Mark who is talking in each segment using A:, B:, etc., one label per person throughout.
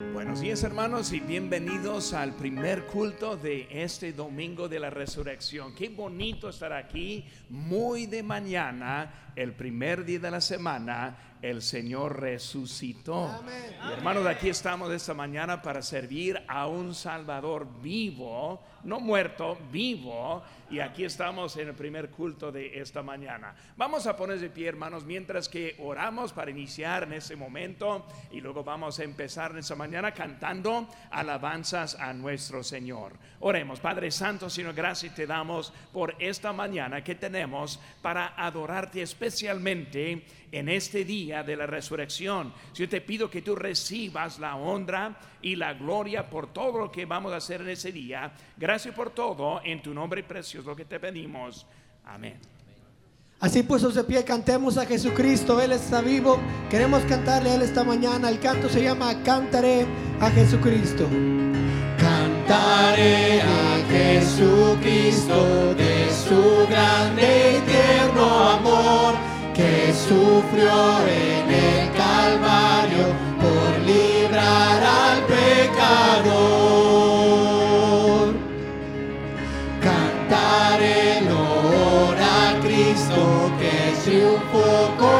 A: Buenos días hermanos y bienvenidos al primer culto de este domingo de la resurrección. Qué bonito estar aquí muy de mañana, el primer día de la semana, el Señor resucitó. hermanos, aquí estamos esta mañana para servir a un Salvador vivo, no muerto, vivo. Y aquí estamos en el primer culto de esta mañana. Vamos a poner de pie, hermanos, mientras que oramos para iniciar en ese momento. Y luego vamos a empezar en esta mañana cantando alabanzas a nuestro Señor. Oremos, Padre Santo, Señor, gracias te damos por esta mañana que tenemos para adorarte especialmente en este día de la resurrección. Yo te pido que tú recibas la honra y la gloria por todo lo que vamos a hacer en ese día. Gracias por todo, en tu nombre precioso lo que te pedimos. Amén.
B: Así puestos de pie, cantemos a Jesucristo, Él está vivo. Queremos cantarle a Él esta mañana. El canto se llama Cantaré a Jesucristo.
C: Cantaré a Jesucristo de su grande y tierno amor que sufrió en el Calvario por librar al pecador. Cantaré el honor a Cristo que triunfó con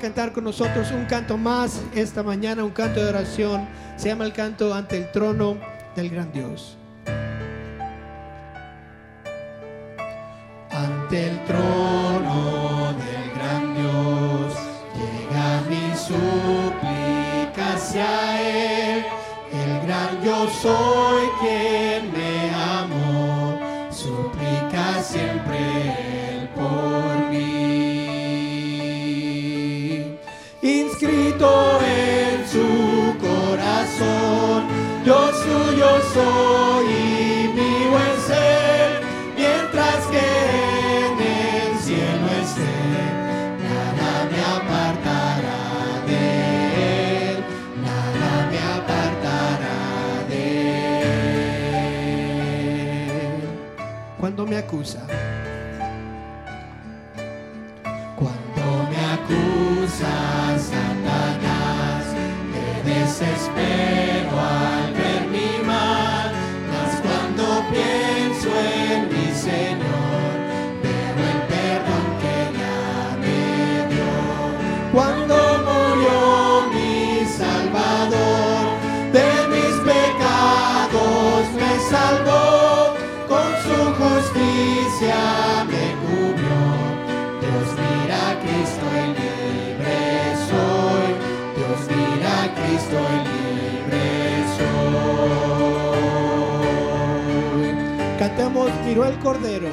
D: cantar
C: con nosotros un canto más esta mañana, un canto de oración. Se llama el canto ante el trono del gran Dios.
D: me
C: acusa. miró el Cordero.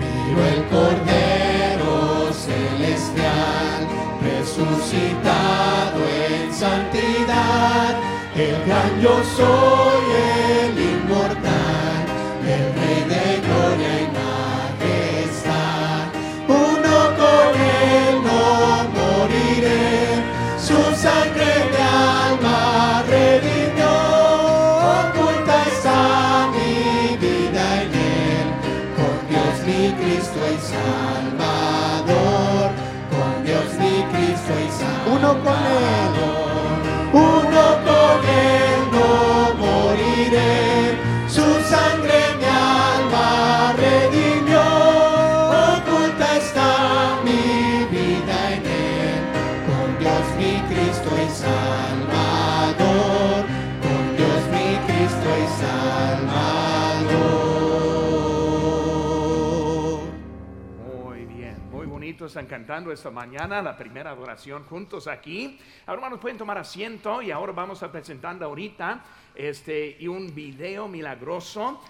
D: Miró el Cordero celestial, resucitado en santidad, el gran yo soy. El
A: loco están cantando esta mañana, la primera adoración juntos aquí. Ahora hermanos pueden tomar asiento y ahora vamos a presentando ahorita este y un video milagroso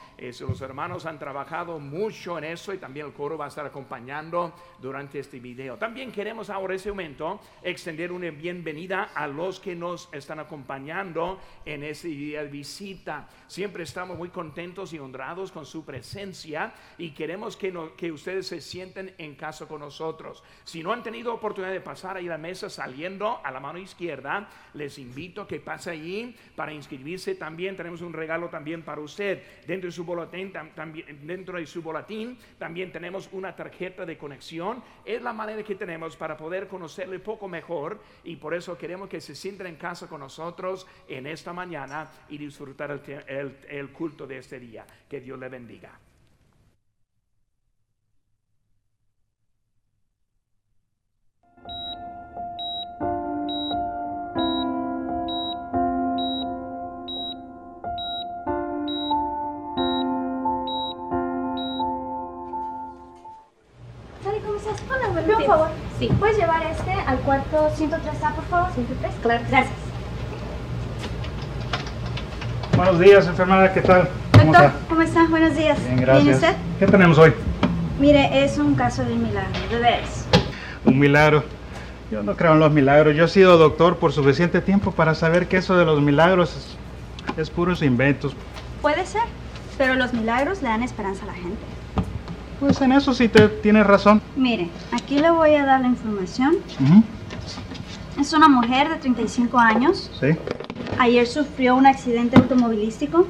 A: los hermanos han trabajado mucho en eso y también el coro va a estar acompañando durante este video. También queremos ahora ese momento extender una bienvenida a los que nos están acompañando en ese día de visita. Siempre estamos muy contentos y honrados con su presencia y queremos que, que ustedes se sienten en casa con nosotros. Si no han tenido oportunidad de pasar ahí a la mesa saliendo a la mano izquierda, les invito a que pase allí para inscribirse también. Tenemos un regalo también para usted dentro de su también, dentro de su boletín también tenemos una tarjeta de conexión. Es la manera que tenemos para poder conocerle poco mejor y por eso queremos que se sienten en casa con nosotros en esta mañana y disfrutar el culto de este día. Que Dios le bendiga.
E: Sí. ¿Puedes llevar este al cuarto 103A, por favor? 103, claro. Gracias.
F: Buenos días, enfermera, ¿qué tal?
E: ¿Cómo está? ¿cómo está? Buenos días.
F: Bien, gracias. usted? ¿Qué tenemos hoy?
E: Mire, es un caso de milagro, de veras.
F: Un milagro. Yo no creo en los milagros. Yo he sido doctor por suficiente tiempo para saber que eso de los milagros es, es puros inventos.
E: Puede ser, pero los milagros le dan esperanza a la gente.
F: Pues en eso sí te tienes razón.
E: Mire, aquí le voy a dar la información. Es una mujer de 35 años.
F: Sí.
E: Ayer sufrió un accidente automovilístico.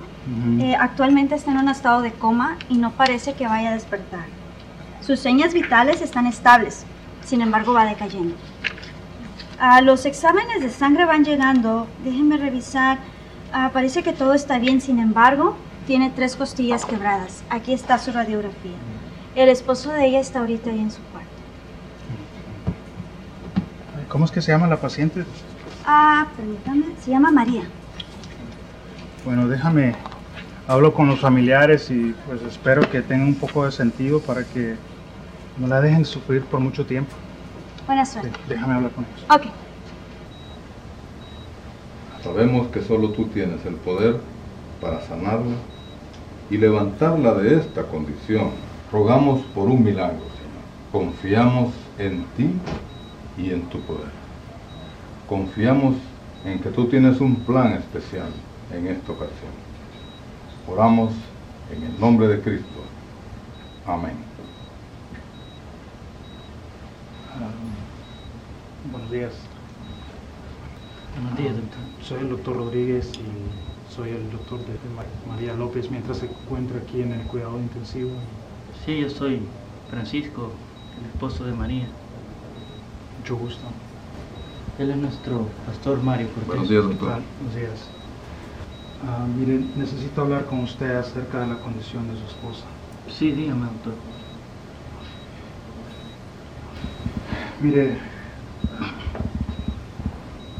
E: Eh, actualmente está en un estado de coma y no parece que vaya a despertar. Sus señas vitales están estables, sin embargo va decayendo. Ah, los exámenes de sangre van llegando. Déjenme revisar. Ah, parece que todo está bien, sin embargo, tiene tres costillas quebradas. Aquí está su radiografía. El esposo de ella está ahorita ahí en su cuarto.
F: ¿Cómo es que se llama la paciente?
E: Ah, permítame, se llama María.
F: Bueno, déjame, hablo con los familiares y pues espero que tenga un poco de sentido para que no la dejen sufrir por mucho tiempo.
E: Buena suerte.
F: déjame hablar con ellos.
E: Ok.
G: Sabemos que solo tú tienes el poder para sanarla y levantarla de esta condición Rogamos por un milagro, Señor. Confiamos en ti y en tu poder. Confiamos en que tú tienes un plan especial en esta ocasión. Oramos en el nombre de Cristo. Amén.
F: buenos días.
H: Buenos días, doctor.
F: Soy el doctor Rodríguez y soy el doctor de María López mientras se encuentra aquí en el cuidado intensivo.
H: Sí, yo soy Francisco, el esposo de María.
F: Mucho gusto.
H: Él es nuestro pastor Mario
G: Buenos días, doctor.
F: Buenos días. Ah, mire, necesito hablar con usted acerca de la condición de su esposa.
H: Sí, dígame, doctor.
F: Mire,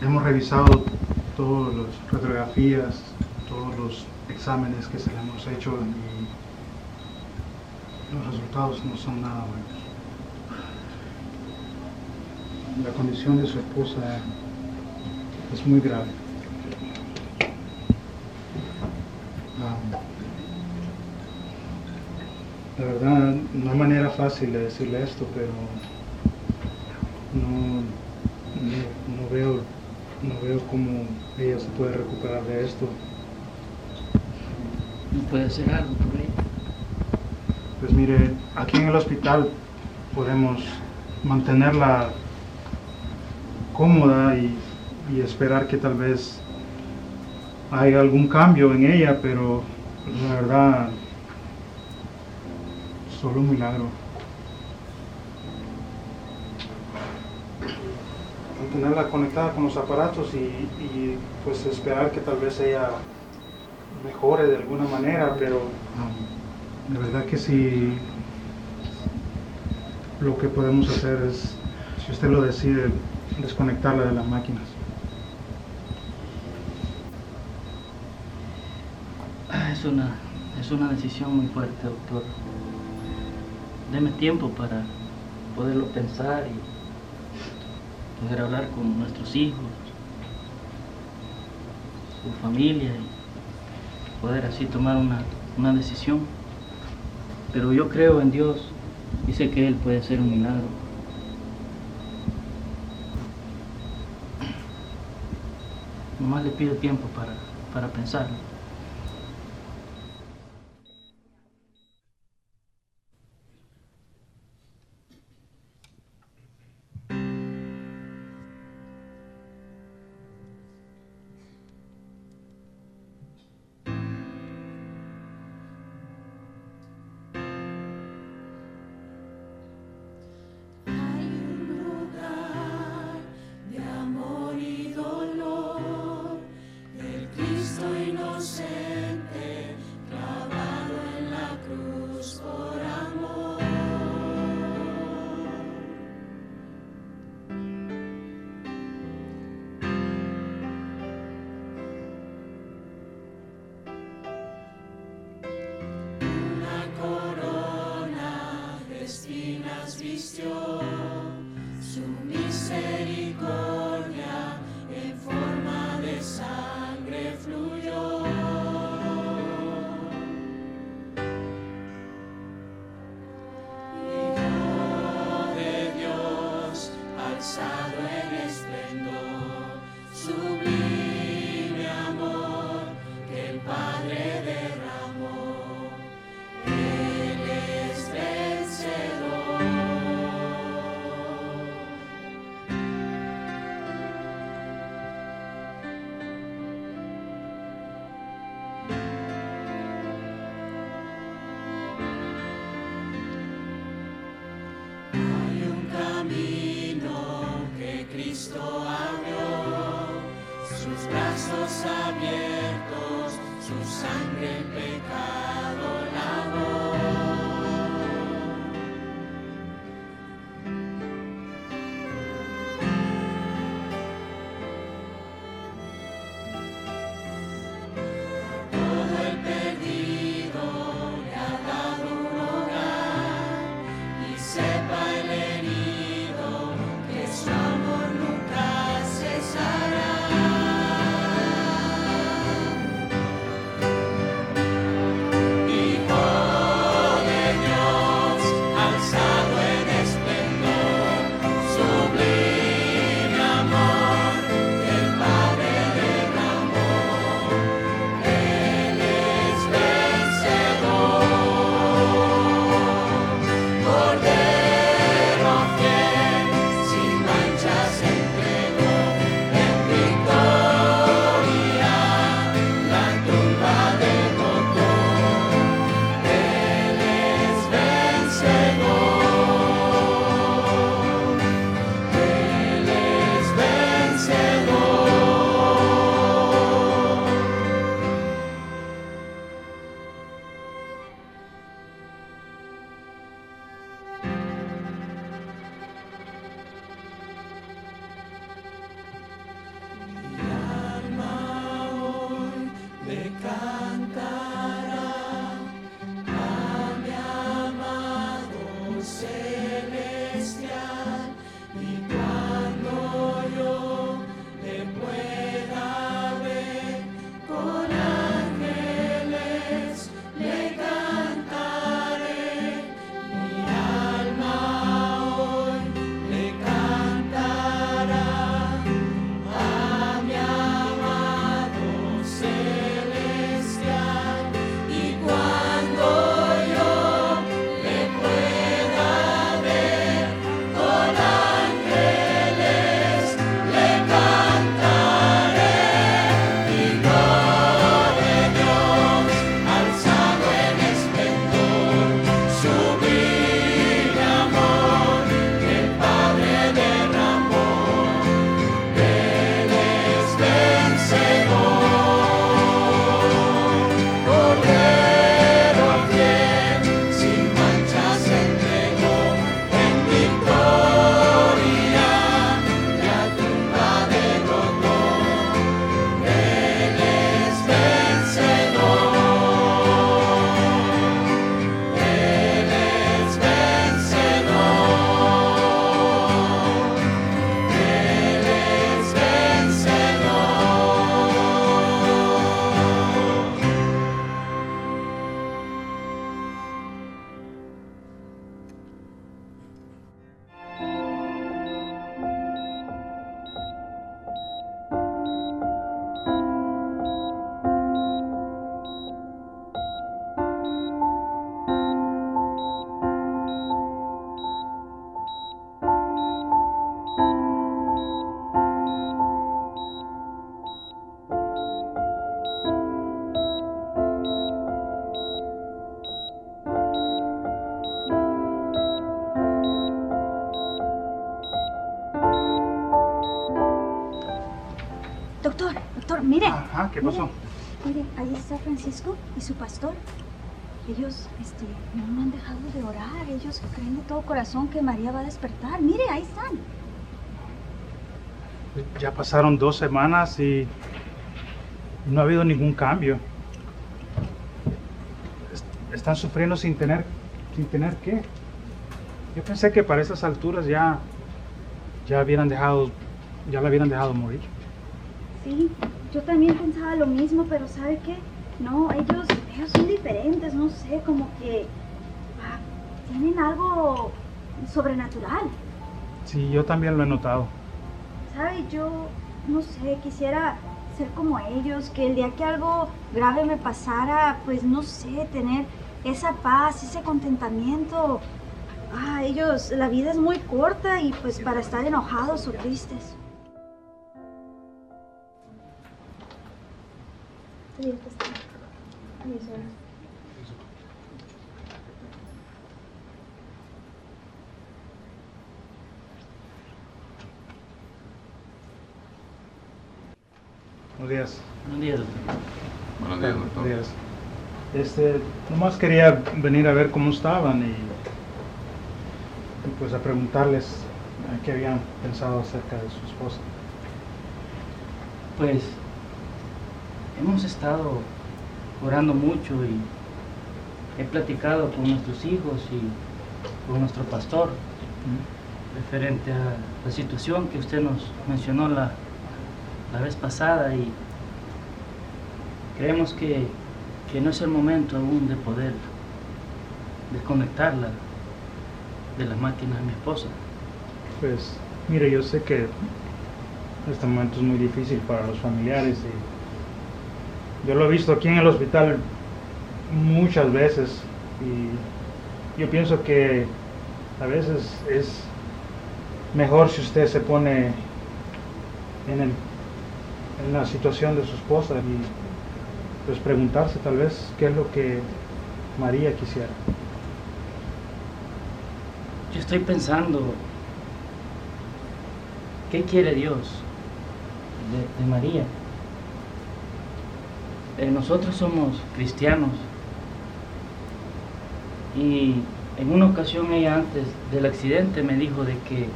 F: hemos revisado todas las radiografías, todos los exámenes que se le hemos hecho y los resultados no son nada buenos. La condición de su esposa es muy grave. Ah, la verdad, no hay manera fácil de decirle esto, pero no, no, veo, no veo cómo ella se puede recuperar de esto.
H: ¿No puede hacer algo?
F: Pues mire, aquí en el hospital podemos mantenerla cómoda y, esperar que tal vez haya algún cambio en ella, pero la verdad, solo un milagro. Mantenerla conectada con los aparatos y, y pues esperar que tal vez ella mejore de alguna manera, pero de verdad que sí, lo que podemos hacer es, si usted lo decide, desconectarla de las máquinas.
H: Ah, es una, es una decisión muy fuerte, doctor. Deme tiempo para
I: poderlo pensar y poder hablar con nuestros hijos, su familia y poder así tomar una, una decisión pero yo creo en Dios y sé que Él puede hacer un milagro. Nomás le pido tiempo para, para pensarlo.
E: Mire.
F: Ajá, ¿qué pasó?
E: Mire, mire, ahí está Francisco y su pastor. Ellos, este, no, han dejado de orar. Ellos creen de todo corazón que María va a despertar. Mire, ahí están.
F: Ya pasaron dos semanas y no ha habido ningún cambio. Es- Están sufriendo sin tener, sin tener qué. Yo pensé que para esas alturas ya, ya hubieran dejado, ya la hubieran dejado morir.
E: Sí, yo también pensaba lo mismo, pero ¿sabe qué? No, ellos, ellos son diferentes, no sé, como que ah, tienen algo sobrenatural.
F: Sí, yo también lo he notado.
E: ¿Sabe? Yo, no sé, quisiera ser como ellos, que el día que algo grave me pasara, pues no sé, tener esa paz, ese contentamiento. Ah, ellos, la vida es muy corta y pues para estar enojados o tristes.
F: Buenos días.
H: Buenos días, doctor.
G: Buenos días, doctor.
F: Buenos días. Este, nomás quería venir a ver cómo estaban y, y pues a preguntarles eh, qué habían pensado acerca de su esposa.
H: Pues hemos estado orando mucho y he platicado con nuestros hijos y con nuestro pastor referente a la situación que usted nos mencionó la, la vez pasada y creemos que, que no es el momento aún de poder desconectarla de las máquinas de mi esposa.
F: Pues, mire, yo sé que este momento es muy difícil para los familiares y yo lo he visto aquí en el hospital muchas veces y yo pienso que a veces es mejor si usted se pone en, el, en la situación de su esposa y pues preguntarse tal vez qué es lo que María quisiera.
H: Yo estoy pensando, ¿qué quiere Dios de, de María? Eh, nosotros somos cristianos y en una ocasión ella antes del accidente me dijo de que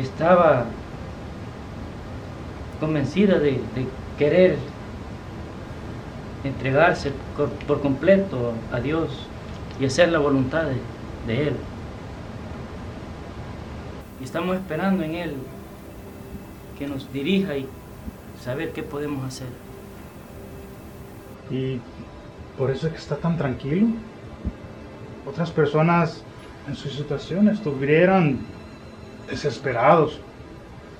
H: estaba convencida de, querer entregarse por, completo a Dios y hacer la voluntad de Él. Y estamos esperando en Él que nos dirija y saber qué podemos hacer.
F: Y por eso es que está tan tranquilo. Otras personas en su situación estuvieran desesperados.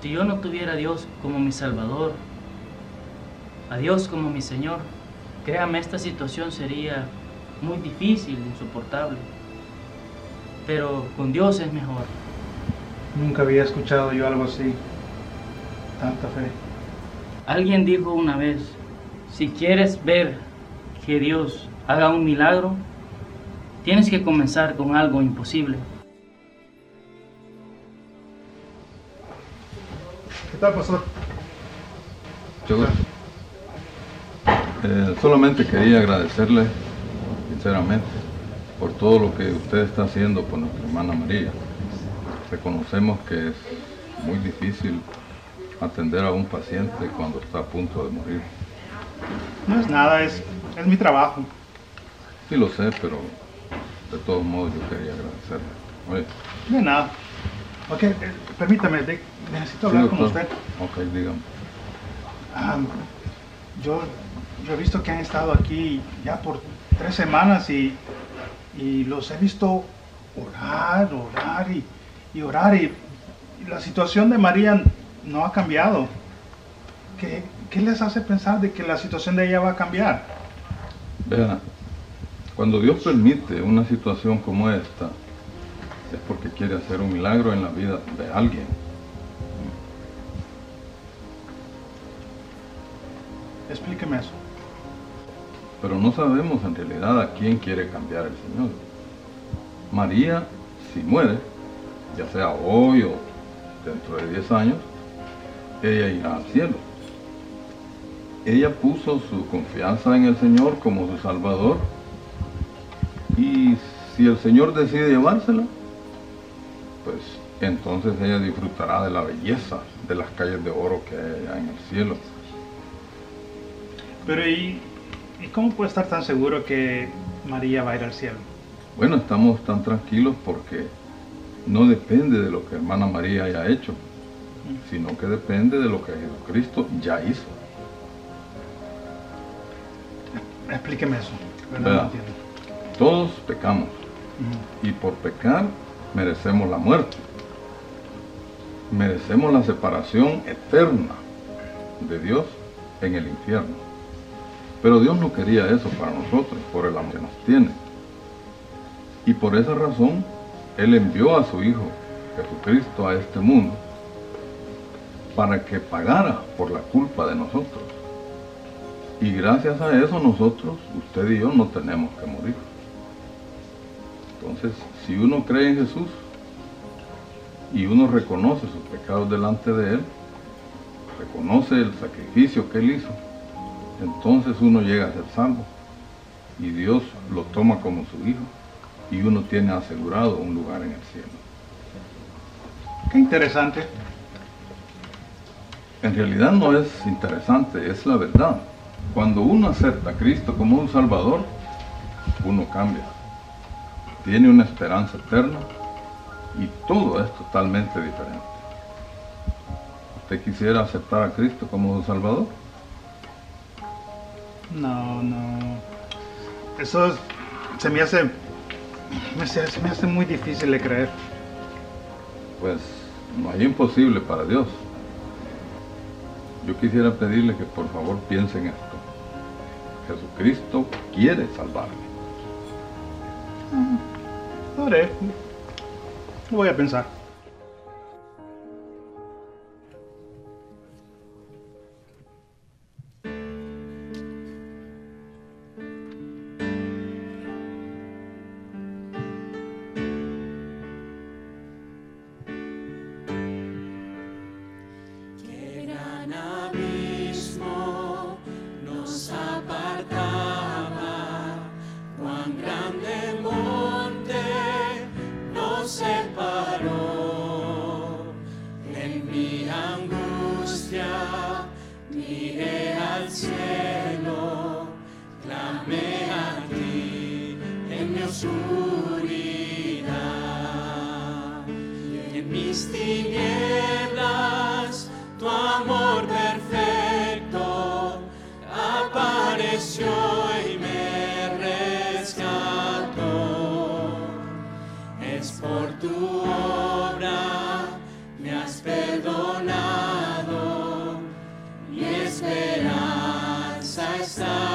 H: Si yo no tuviera a Dios como mi Salvador, a Dios como mi Señor, créame, esta situación sería muy difícil, insoportable. Pero con Dios es mejor.
F: Nunca había escuchado yo algo así. Tanta fe.
H: Alguien dijo una vez, si quieres ver que Dios haga un milagro, tienes que comenzar con algo imposible.
F: ¿Qué tal, pastor?
G: Mucho gusto. Eh, solamente quería agradecerle, sinceramente, por todo lo que usted está haciendo por nuestra hermana María. Reconocemos que es muy difícil atender a un paciente cuando está a punto de morir.
F: No es nada, es, es mi trabajo.
G: Sí lo sé, pero de todos modos yo quería agradecerle. Oye,
F: es nada. Ok, eh, permítame, de- necesito hablar
G: sí,
F: con usted.
G: Ok, dígame.
F: Yo, yo he visto que han estado aquí ya por tres semanas y, y los he visto orar, orar y, y orar y, y la situación de María no ha cambiado. ¿Qué, ¿Qué les hace pensar de que la situación de ella va a cambiar?
G: Vea, cuando Dios permite una situación como esta, es porque quiere hacer un milagro en la vida de alguien.
F: Explíqueme eso.
G: Pero no sabemos en realidad a quién quiere cambiar el Señor. María, si muere, ya sea hoy o dentro de 10 años, ella irá al cielo. Ella puso su confianza en el Señor como su Salvador. Y si el Señor decide llevársela, pues entonces ella disfrutará de la belleza de las calles de oro que hay allá en el cielo.
F: Pero ¿y, ¿y cómo puede estar tan seguro que María va a ir al cielo?
G: Bueno, estamos tan tranquilos porque no depende de lo que hermana María haya hecho, sino que depende de lo que Jesucristo ya hizo.
F: Explíqueme eso.
G: Todos pecamos y por pecar merecemos la muerte. Merecemos la separación eterna de Dios en el infierno. Pero Dios no quería eso para nosotros, por el amor que nos tiene. Y por esa razón, Él envió a su Hijo Jesucristo a este mundo para que pagara por la culpa de nosotros. Y gracias a eso nosotros, usted y yo, no tenemos que morir. Entonces, si uno cree en Jesús y uno reconoce sus pecados delante de Él, reconoce el sacrificio que Él hizo, entonces uno llega a ser salvo. Y Dios lo toma como su hijo y uno tiene asegurado un lugar en el cielo.
F: Qué interesante.
G: En realidad no es interesante, es la verdad. Cuando uno acepta a Cristo como un Salvador, uno cambia. Tiene una esperanza eterna y todo es totalmente diferente. ¿Usted quisiera aceptar a Cristo como un Salvador?
F: No, no. Eso es- se me hace. Se, me hace muy difícil de creer.
G: Pues no hay imposible para Dios. Yo quisiera pedirle que por favor piensen esto. Jesucristo quiere salvarme.
F: Lo haré. Voy a pensar.
C: Esperanza está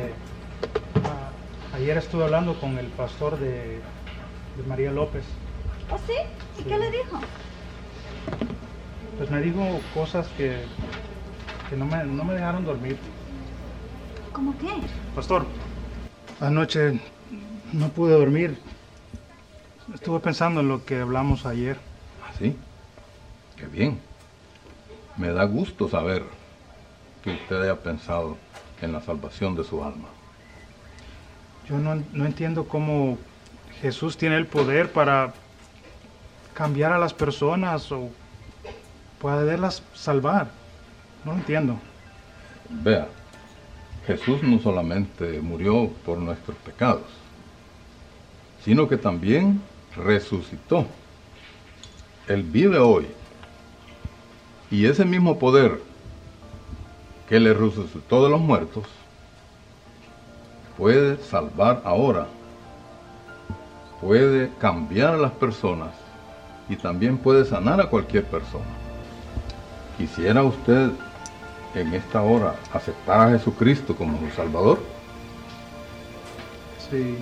C: que
F: ah, ayer estuve hablando con el pastor de, de María López.
E: ¿Oh, sí? ¿Y
F: Sí.
E: qué le dijo?
F: Pues me dijo cosas que, que no, me, no me dejaron dormir.
E: ¿Cómo qué?
F: Pastor, anoche no pude dormir. Estuve pensando en lo que hablamos ayer.
G: ¿Así? Qué bien. Me da gusto saber que usted haya pensado en la salvación de su alma.
F: Yo no, no entiendo cómo Jesús tiene el poder para cambiar a las personas o poderlas salvar. No lo entiendo.
G: Vea, Jesús no solamente murió por nuestros pecados, sino que también resucitó. Él vive hoy. Y ese mismo poder que le resucitó de los muertos puede salvar ahora, puede cambiar a las personas y también puede sanar a cualquier persona. ¿Quisiera usted en esta hora aceptar a Jesucristo como su Salvador?
F: Sí,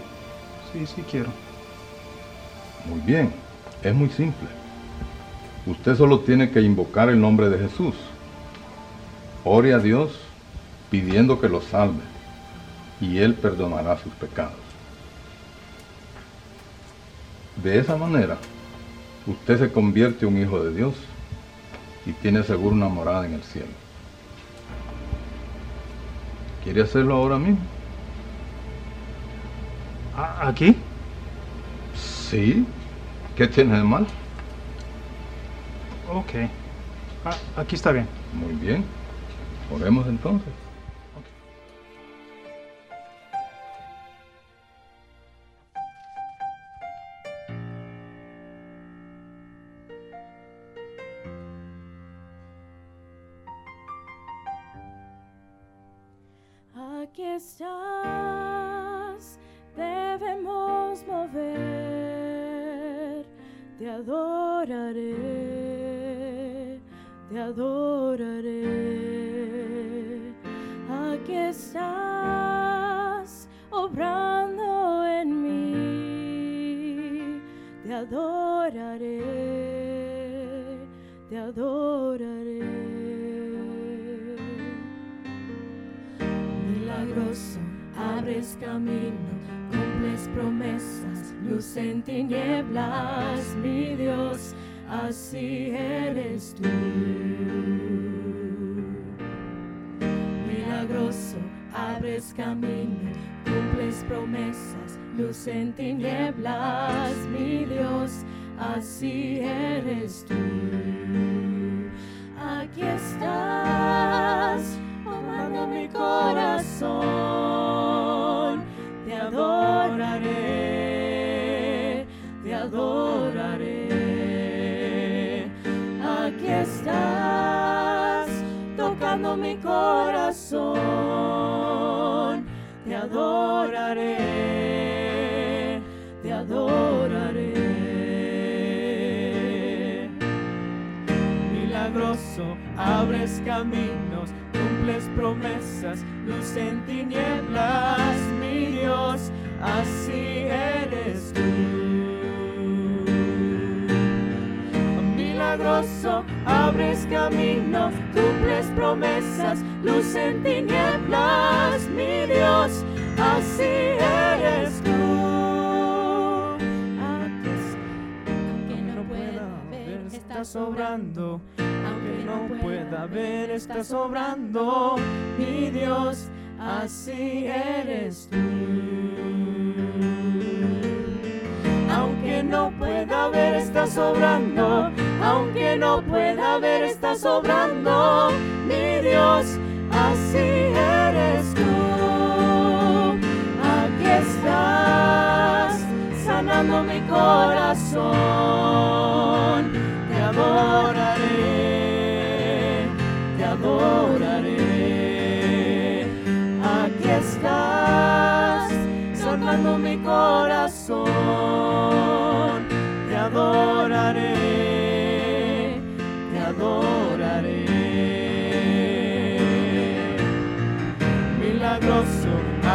F: sí, sí quiero.
G: Muy bien, es muy simple. Usted solo tiene que invocar el nombre de Jesús. Ore a Dios pidiendo que lo salve y Él perdonará sus pecados. De esa manera, usted se convierte en un hijo de Dios y tiene seguro una morada en el cielo. ¿Quiere hacerlo ahora mismo?
F: ¿A- ¿Aquí?
G: Sí. ¿Qué tiene de mal?
F: Ok. Ah, aquí está bien.
G: Muy bien. Oremos entonces.
I: Tinieblas, mi Dios, así eres tú. Milagroso, abres camino, cumples promesas, luz en tinieblas, mi Dios, así eres tú. Aquí estás, amando mi corazón, mi corazón, te adoraré, te adoraré. Milagroso, abres caminos, cumples promesas, luz en tinieblas, mi Dios, así eres tú. Milagroso, abres caminos, cumples promesas, luz en tinieblas, mi Dios, así eres tú. Aunque no pueda ver, estás obrando. Aunque no pueda ver, estás obrando. Mi Dios, así eres tú. Aunque no pueda ver, estás obrando. Aunque no pueda ver, estás obrando. Mi Dios, así eres tú. Aquí estás, sanando mi corazón. Te adoraré, te adoraré. Aquí estás, sanando mi corazón. Te adoraré,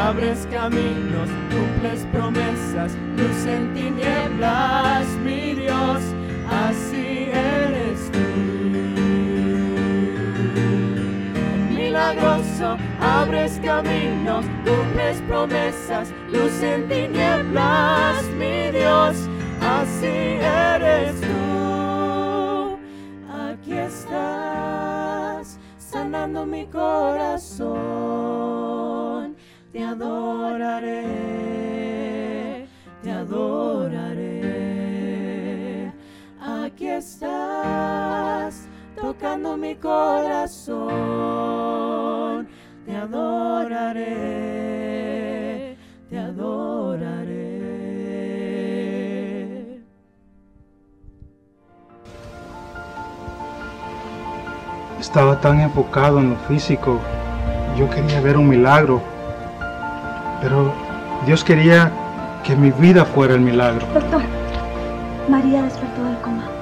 I: abres caminos, cumples promesas, luz en tinieblas, mi Dios, así eres tú. Milagroso, abres caminos, cumples promesas, luz en tinieblas, mi Dios, así eres tú. Aquí estás, sanando mi corazón. Te adoraré, te adoraré. Aquí estás, tocando mi corazón. Te adoraré, te adoraré.
F: Estaba tan enfocado en lo físico. Yo quería ver un milagro. Pero Dios quería que mi vida fuera el milagro.
E: Doctor, María despertó del coma.